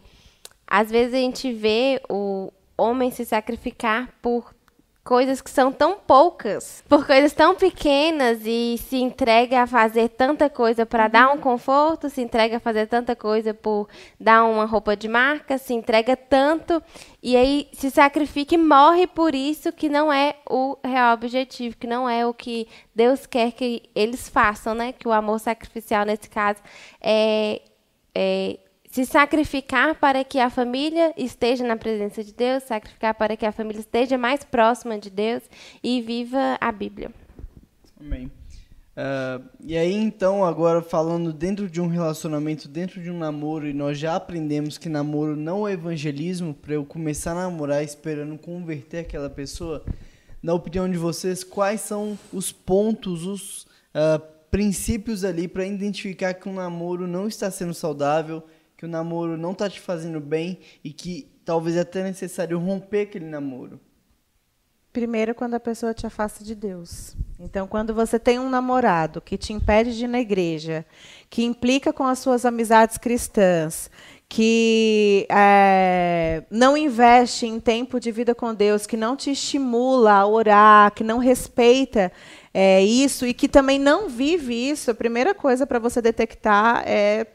às vezes a gente vê o homem se sacrificar por coisas que são tão poucas, por coisas tão pequenas e se entrega a fazer tanta coisa para dar um conforto, se entrega a fazer tanta coisa por dar uma roupa de marca, se entrega tanto e aí se sacrifica e morre por isso que não é o real objetivo, que não é o que Deus quer que eles façam, né? Que o amor sacrificial nesse caso é, é se sacrificar para que a família esteja na presença de Deus, sacrificar para que a família esteja mais próxima de Deus e viva a Bíblia. Amém. Ah, e aí, então, agora falando dentro de um relacionamento, dentro de um namoro, e nós já aprendemos que namoro não é evangelismo, para eu começar a namorar esperando converter aquela pessoa, na opinião de vocês, quais são os pontos, os ah, princípios ali para identificar que um namoro não está sendo saudável, que o namoro não está te fazendo bem e que talvez é até necessário romper aquele namoro? Primeiro, quando a pessoa te afasta de Deus. Então, quando você tem um namorado que te impede de ir na igreja, que implica com as suas amizades cristãs, que é, não investe em tempo de vida com Deus, que não te estimula a orar, que não respeita é, isso e que também não vive isso, a primeira coisa para você detectar é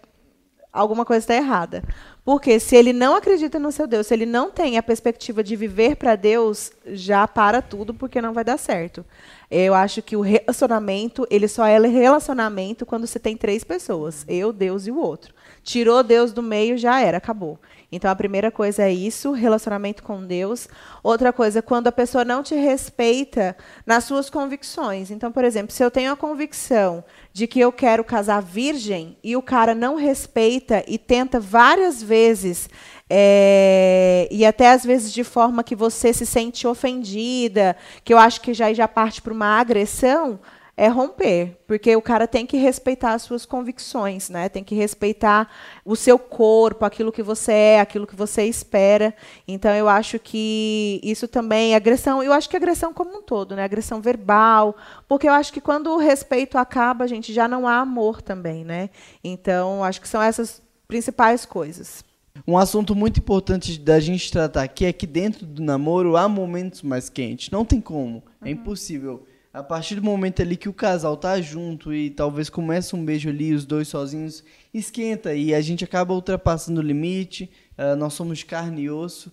alguma coisa está errada. Porque se ele não acredita no seu Deus, se ele não tem a perspectiva de viver para Deus, já para tudo porque não vai dar certo. Eu acho que o relacionamento, ele só é relacionamento quando você tem três pessoas, eu, Deus e o outro. Tirou Deus do meio, já era, acabou. Então a primeira coisa é isso, relacionamento com Deus. Outra coisa, quando a pessoa não te respeita nas suas convicções. Então, por exemplo, se eu tenho a convicção de que eu quero casar virgem e o cara não respeita e tenta várias vezes é, e até às vezes de forma que você se sente ofendida, que eu acho que já já parte para uma agressão, é romper, porque o cara tem que respeitar as suas convicções, né? Tem que respeitar o seu corpo, aquilo que você é, aquilo que você espera. Então eu acho que isso também agressão, eu acho que agressão como um todo, né? Agressão verbal, porque eu acho que quando o respeito acaba, gente, já não há amor também, né? Então acho que são essas principais coisas. Um assunto muito importante da gente tratar aqui é que dentro do namoro há momentos mais quentes. Não tem como, é impossível a partir do momento ali que o casal tá junto e talvez começa um beijo ali, os dois sozinhos, esquenta e a gente acaba ultrapassando o limite, uh, nós somos carne e osso.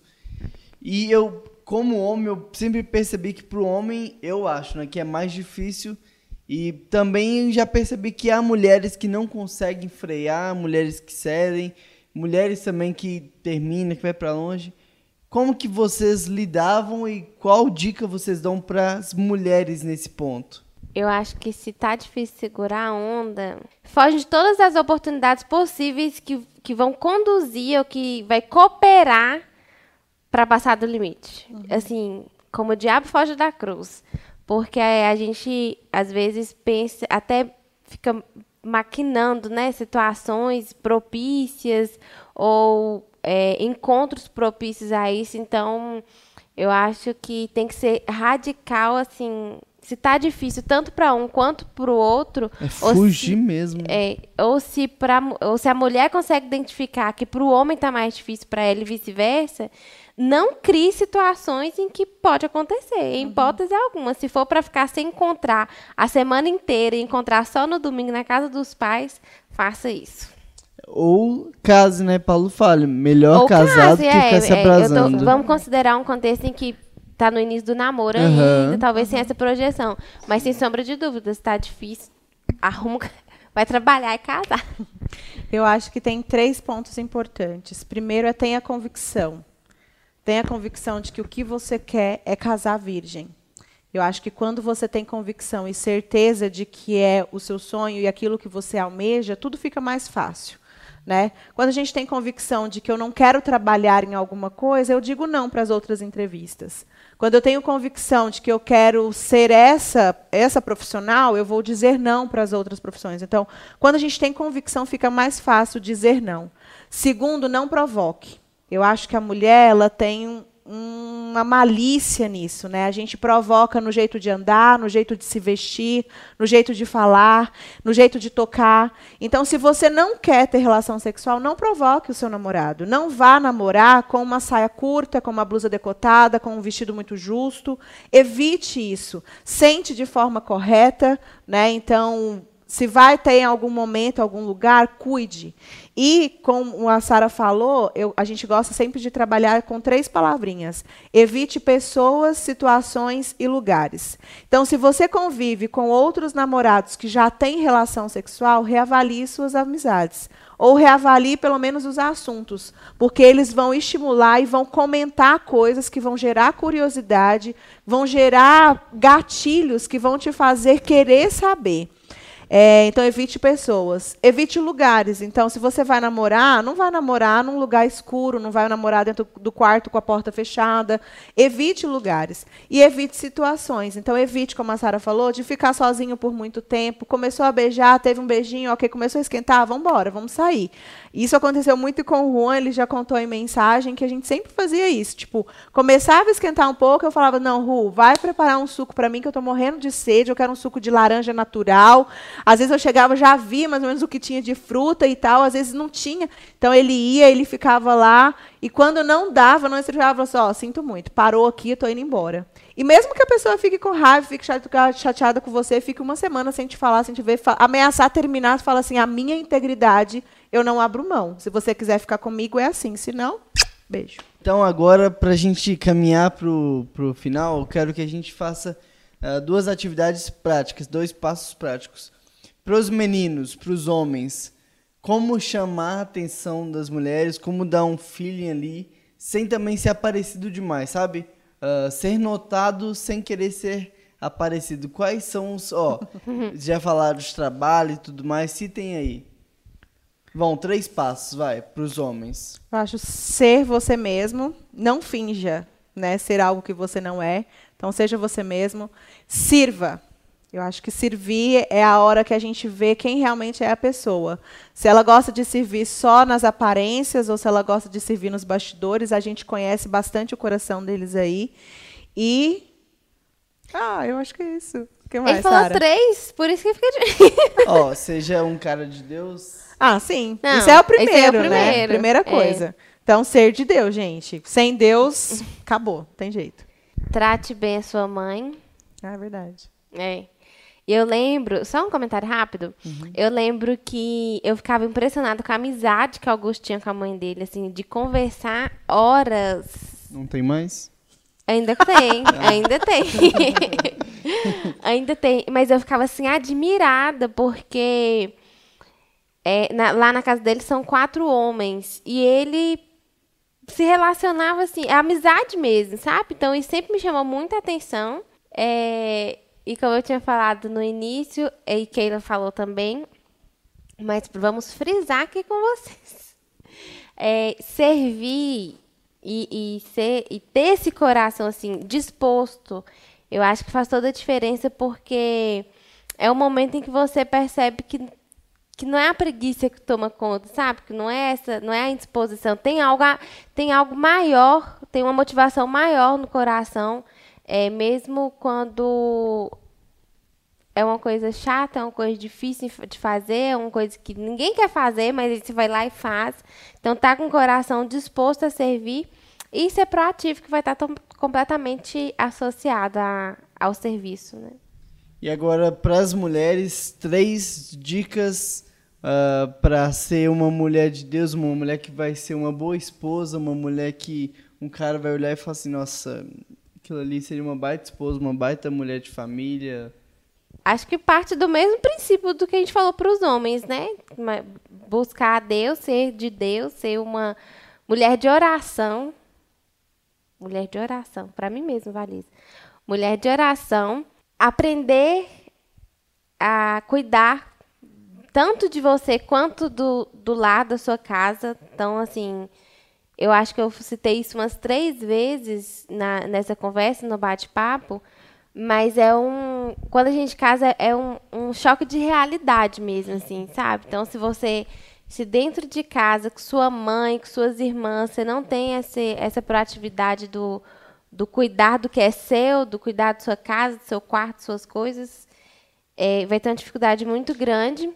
E eu, como homem, eu sempre percebi que para o homem, eu acho, né, que é mais difícil. E também já percebi que há mulheres que não conseguem frear, mulheres que cedem, mulheres também que terminam, que vai para longe. Como que vocês lidavam e qual dica vocês dão para as mulheres nesse ponto? Eu acho que se tá difícil segurar a onda, foge de todas as oportunidades possíveis que, que vão conduzir ou que vai cooperar para passar do limite. Uhum. Assim, como o diabo foge da cruz. Porque a, a gente, às vezes, pensa, até fica maquinando né, situações propícias ou é, encontros propícios a isso. Então, eu acho que tem que ser radical, assim. Se tá difícil tanto para um quanto para o outro, é fugir se, mesmo. É, ou se para ou se a mulher consegue identificar que para o homem tá mais difícil para ele e vice-versa, não crie situações em que pode acontecer, em uhum. hipótese alguma. Se for para ficar sem encontrar a semana inteira e encontrar só no domingo na casa dos pais, faça isso. Ou case, né? Paulo fala, melhor Ou casado case, que é, ficar se abrasando. Tô, vamos considerar um contexto em que tá no início do namoro uhum. ainda, talvez sem essa projeção. Mas sem sombra de dúvidas, tá difícil, arruma, vai trabalhar e casar. Eu acho que tem três pontos importantes. Primeiro é tenha convicção. Tenha convicção de que o que você quer é casar virgem. Eu acho que quando você tem convicção e certeza de que é o seu sonho e aquilo que você almeja, tudo fica mais fácil. Né? Quando a gente tem convicção de que eu não quero trabalhar em alguma coisa, eu digo não para as outras entrevistas. Quando eu tenho convicção de que eu quero ser essa essa profissional, eu vou dizer não para as outras profissões. Então, quando a gente tem convicção, fica mais fácil dizer não. Segundo, não provoque. Eu acho que a mulher ela tem uma malícia nisso, né? A gente provoca no jeito de andar, no jeito de se vestir, no jeito de falar, no jeito de tocar. Então, se você não quer ter relação sexual, não provoque o seu namorado. Não vá namorar com uma saia curta, com uma blusa decotada, com um vestido muito justo. Evite isso. Sente de forma correta, né? Então, se vai ter em algum momento, algum lugar, cuide. E, como a Sara falou, eu, a gente gosta sempre de trabalhar com três palavrinhas. Evite pessoas, situações e lugares. Então, se você convive com outros namorados que já têm relação sexual, reavalie suas amizades. Ou reavalie pelo menos os assuntos, porque eles vão estimular e vão comentar coisas que vão gerar curiosidade, vão gerar gatilhos que vão te fazer querer saber. É, então, evite pessoas. Evite lugares. Então, se você vai namorar, não vai namorar num lugar escuro, não vai namorar dentro do quarto com a porta fechada. Evite lugares. E evite situações. Então, evite, como a Sara falou, de ficar sozinho por muito tempo. Começou a beijar, teve um beijinho, ok, começou a esquentar, vamos embora, vamos sair. Isso aconteceu muito com o Juan, ele já contou em mensagem que a gente sempre fazia isso. Tipo, começava a esquentar um pouco, eu falava, não, Ru, vai preparar um suco para mim que eu estou morrendo de sede, eu quero um suco de laranja natural. Às vezes eu chegava, já via mais ou menos o que tinha de fruta e tal, às vezes não tinha. Então ele ia, ele ficava lá, e quando não dava, não estreava, só, assim, sinto muito, parou aqui, estou indo embora. E mesmo que a pessoa fique com raiva, fique chateada com você, fique uma semana sem te falar, sem te ver, ameaçar terminar, fala assim, a minha integridade eu não abro mão. Se você quiser ficar comigo, é assim. Se não, beijo. Então, agora, para a gente caminhar para o final, eu quero que a gente faça uh, duas atividades práticas, dois passos práticos. Para os meninos, para os homens, como chamar a atenção das mulheres, como dar um feeling ali, sem também ser aparecido demais, sabe? Uh, ser notado sem querer ser aparecido. Quais são os. Ó, já falaram dos trabalhos e tudo mais, citem aí. Vão, três passos, vai, para os homens. Eu acho ser você mesmo, não finja, né? Ser algo que você não é. Então, seja você mesmo. Sirva. Eu acho que servir é a hora que a gente vê quem realmente é a pessoa. Se ela gosta de servir só nas aparências ou se ela gosta de servir nos bastidores, a gente conhece bastante o coração deles aí. E. Ah, eu acho que é isso. Que mais, Ele falou Sara? três, por isso que fica difícil. Ó, seja um cara de Deus. Ah, sim. Não, isso é o esse é o primeiro, né? primeiro. Primeira É. coisa. Então, ser de Deus, gente. Sem Deus, acabou. não Tem jeito. Trate bem a sua mãe. Ah, é verdade. É. E eu lembro, só um comentário rápido. Eu lembro que eu ficava impressionada com a amizade que Augusto tinha com a mãe dele, assim, de conversar horas. Não tem mais? Ainda tem, ainda tem. ainda tem. Mas eu ficava assim, admirada, porque é, na- lá na casa dele são quatro homens. E ele se relacionava assim, é amizade mesmo, sabe? Então isso sempre me chamou muita atenção. É, e como eu tinha falado no início, e Keila falou também, mas vamos frisar aqui com vocês. É, servir e, e ser e ter esse coração assim disposto, eu acho que faz toda a diferença porque é o momento em que você percebe que que não é a preguiça que toma conta, sabe? Que não é essa, não é a indisposição. Tem algo, tem algo maior, tem uma motivação maior no coração, é, mesmo quando é uma coisa chata, é uma coisa difícil de fazer, é uma coisa que ninguém quer fazer, mas você vai lá e faz. Então, tá com o coração disposto a servir e ser proativo, que vai estar tom- completamente associado a, ao serviço, né? E agora, para as mulheres, três dicas para ser uma mulher de Deus, uma mulher que vai ser uma boa esposa, uma mulher que um cara vai olhar e falar assim: nossa, aquilo ali seria uma baita esposa, uma baita mulher de família. Acho que parte do mesmo princípio do que a gente falou para os homens, né? Buscar a Deus, ser de Deus, ser uma mulher de oração. Mulher de oração, para mim mesmo, Valise. Mulher de oração, aprender a cuidar tanto de você quanto do, do lar da sua casa. Então, assim, eu acho que eu citei isso umas três vezes na, nessa conversa, no bate-papo, mas é um. Quando a gente casa, é um, um choque de realidade mesmo, assim, sabe? Então, se você. Se dentro de casa, com sua mãe, com suas irmãs, você não tem esse, essa proatividade do, do cuidar do que é seu, do cuidar da sua casa, do seu quarto, suas coisas, é, vai ter uma dificuldade muito grande.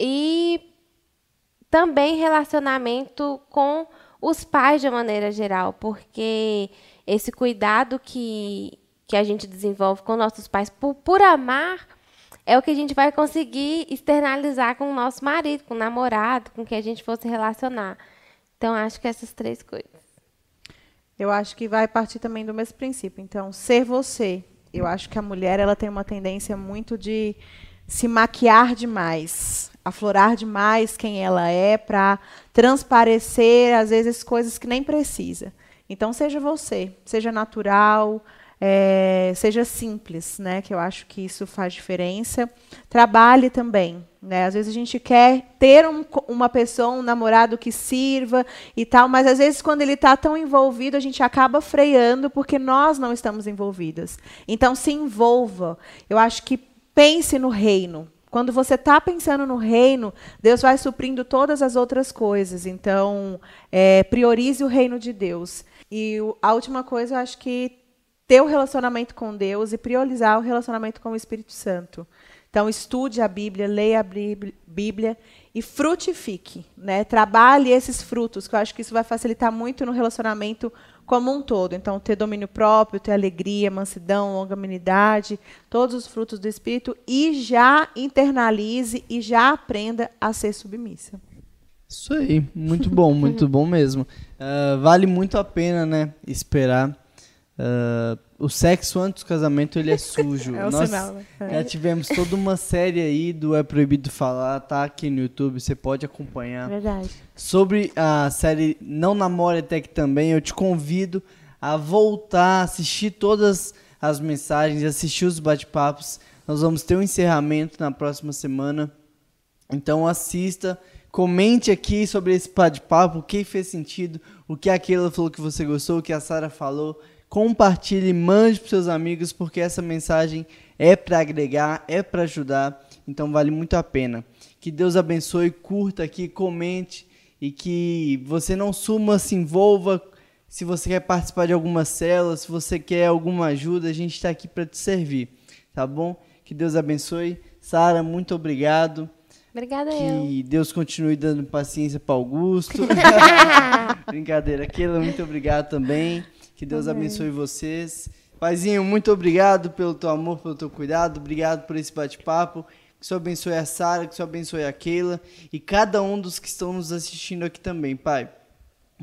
E também relacionamento com os pais de maneira geral, porque esse cuidado que, que a gente desenvolve com nossos pais por, por amar é o que a gente vai conseguir externalizar com o nosso marido, com o namorado, com quem a gente for se relacionar. Então, acho que essas três coisas. Eu acho que vai partir também do mesmo princípio. Então, ser você. Eu acho que a mulher ela tem uma tendência muito de se maquiar demais, aflorar demais quem ela é para transparecer às vezes coisas que nem precisa. Então, seja você, seja natural, é, seja simples, né? Que eu acho que isso faz diferença. Trabalhe também, né? Às vezes a gente quer ter um uma pessoa, um namorado que sirva e tal, mas às vezes quando ele está tão envolvido, a gente acaba freando porque nós não estamos envolvidas. Então se envolva. Eu acho que pense no reino. Quando você está pensando no reino, Deus vai suprindo todas as outras coisas. Então, é, priorize o reino de Deus. E a última coisa, eu acho que ter o relacionamento com Deus e priorizar o relacionamento com o Espírito Santo. Então, estude a Bíblia, leia a Bíblia- Bíblia e frutifique. Né? Trabalhe esses frutos, que eu acho que isso vai facilitar muito no relacionamento como um todo. Então, ter domínio próprio, ter alegria, mansidão, longanimidade, todos os frutos do Espírito e já internalize e já aprenda a ser submissa. Isso aí, muito bom, muito bom mesmo. Ah, vale muito a pena, né, esperar. Ah, o sexo antes do casamento, ele é sujo. É o Nós sinal, né? É. já tivemos toda uma série aí do É Proibido Falar, tá aqui no YouTube, você pode acompanhar. Verdade. Sobre a série Não Namore Até Que Também, eu te convido a voltar, assistir todas as mensagens, assistir os bate-papos. Nós vamos ter um encerramento na próxima semana. Então assista, comente aqui sobre esse bate-papo, o que fez sentido, o que a Keila falou que você gostou, o que a Sara falou. Compartilhe, mande para seus amigos, porque essa mensagem é para agregar, é para ajudar, então vale muito a pena. Que Deus abençoe, curta aqui, comente e que você não suma, se envolva. Se você quer participar de alguma célula, se você quer alguma ajuda, a gente está aqui para te servir, tá bom? Que Deus abençoe. Sara, muito obrigado. Obrigada que eu. Deus continue dando paciência para Augusto. Brincadeira. Keila, muito obrigado também. Que Deus Amém. abençoe vocês. Paizinho, muito obrigado pelo teu amor, pelo teu cuidado. Obrigado por esse bate-papo. Que o Senhor abençoe a Sara, que o Senhor abençoe a Keila e cada um dos que estão nos assistindo aqui também, Pai.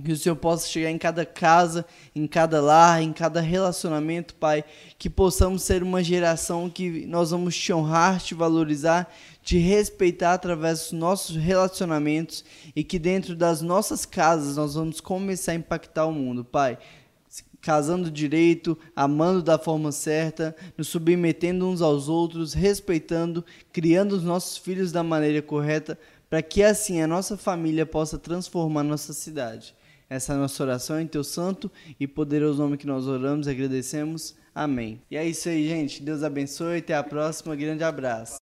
Que o Senhor possa chegar em cada casa, em cada lar, em cada relacionamento, Pai. Que possamos ser uma geração que nós vamos te honrar, te valorizar, te respeitar através dos nossos relacionamentos e que dentro das nossas casas nós vamos começar a impactar o mundo, Pai casando direito, amando da forma certa, nos submetendo uns aos outros, respeitando, criando os nossos filhos da maneira correta, para que assim a nossa família possa transformar nossa cidade. Essa é a nossa oração em teu santo e poderoso nome que nós oramos e agradecemos. Amém. E é isso aí, gente. Deus abençoe. Até a próxima. Grande abraço.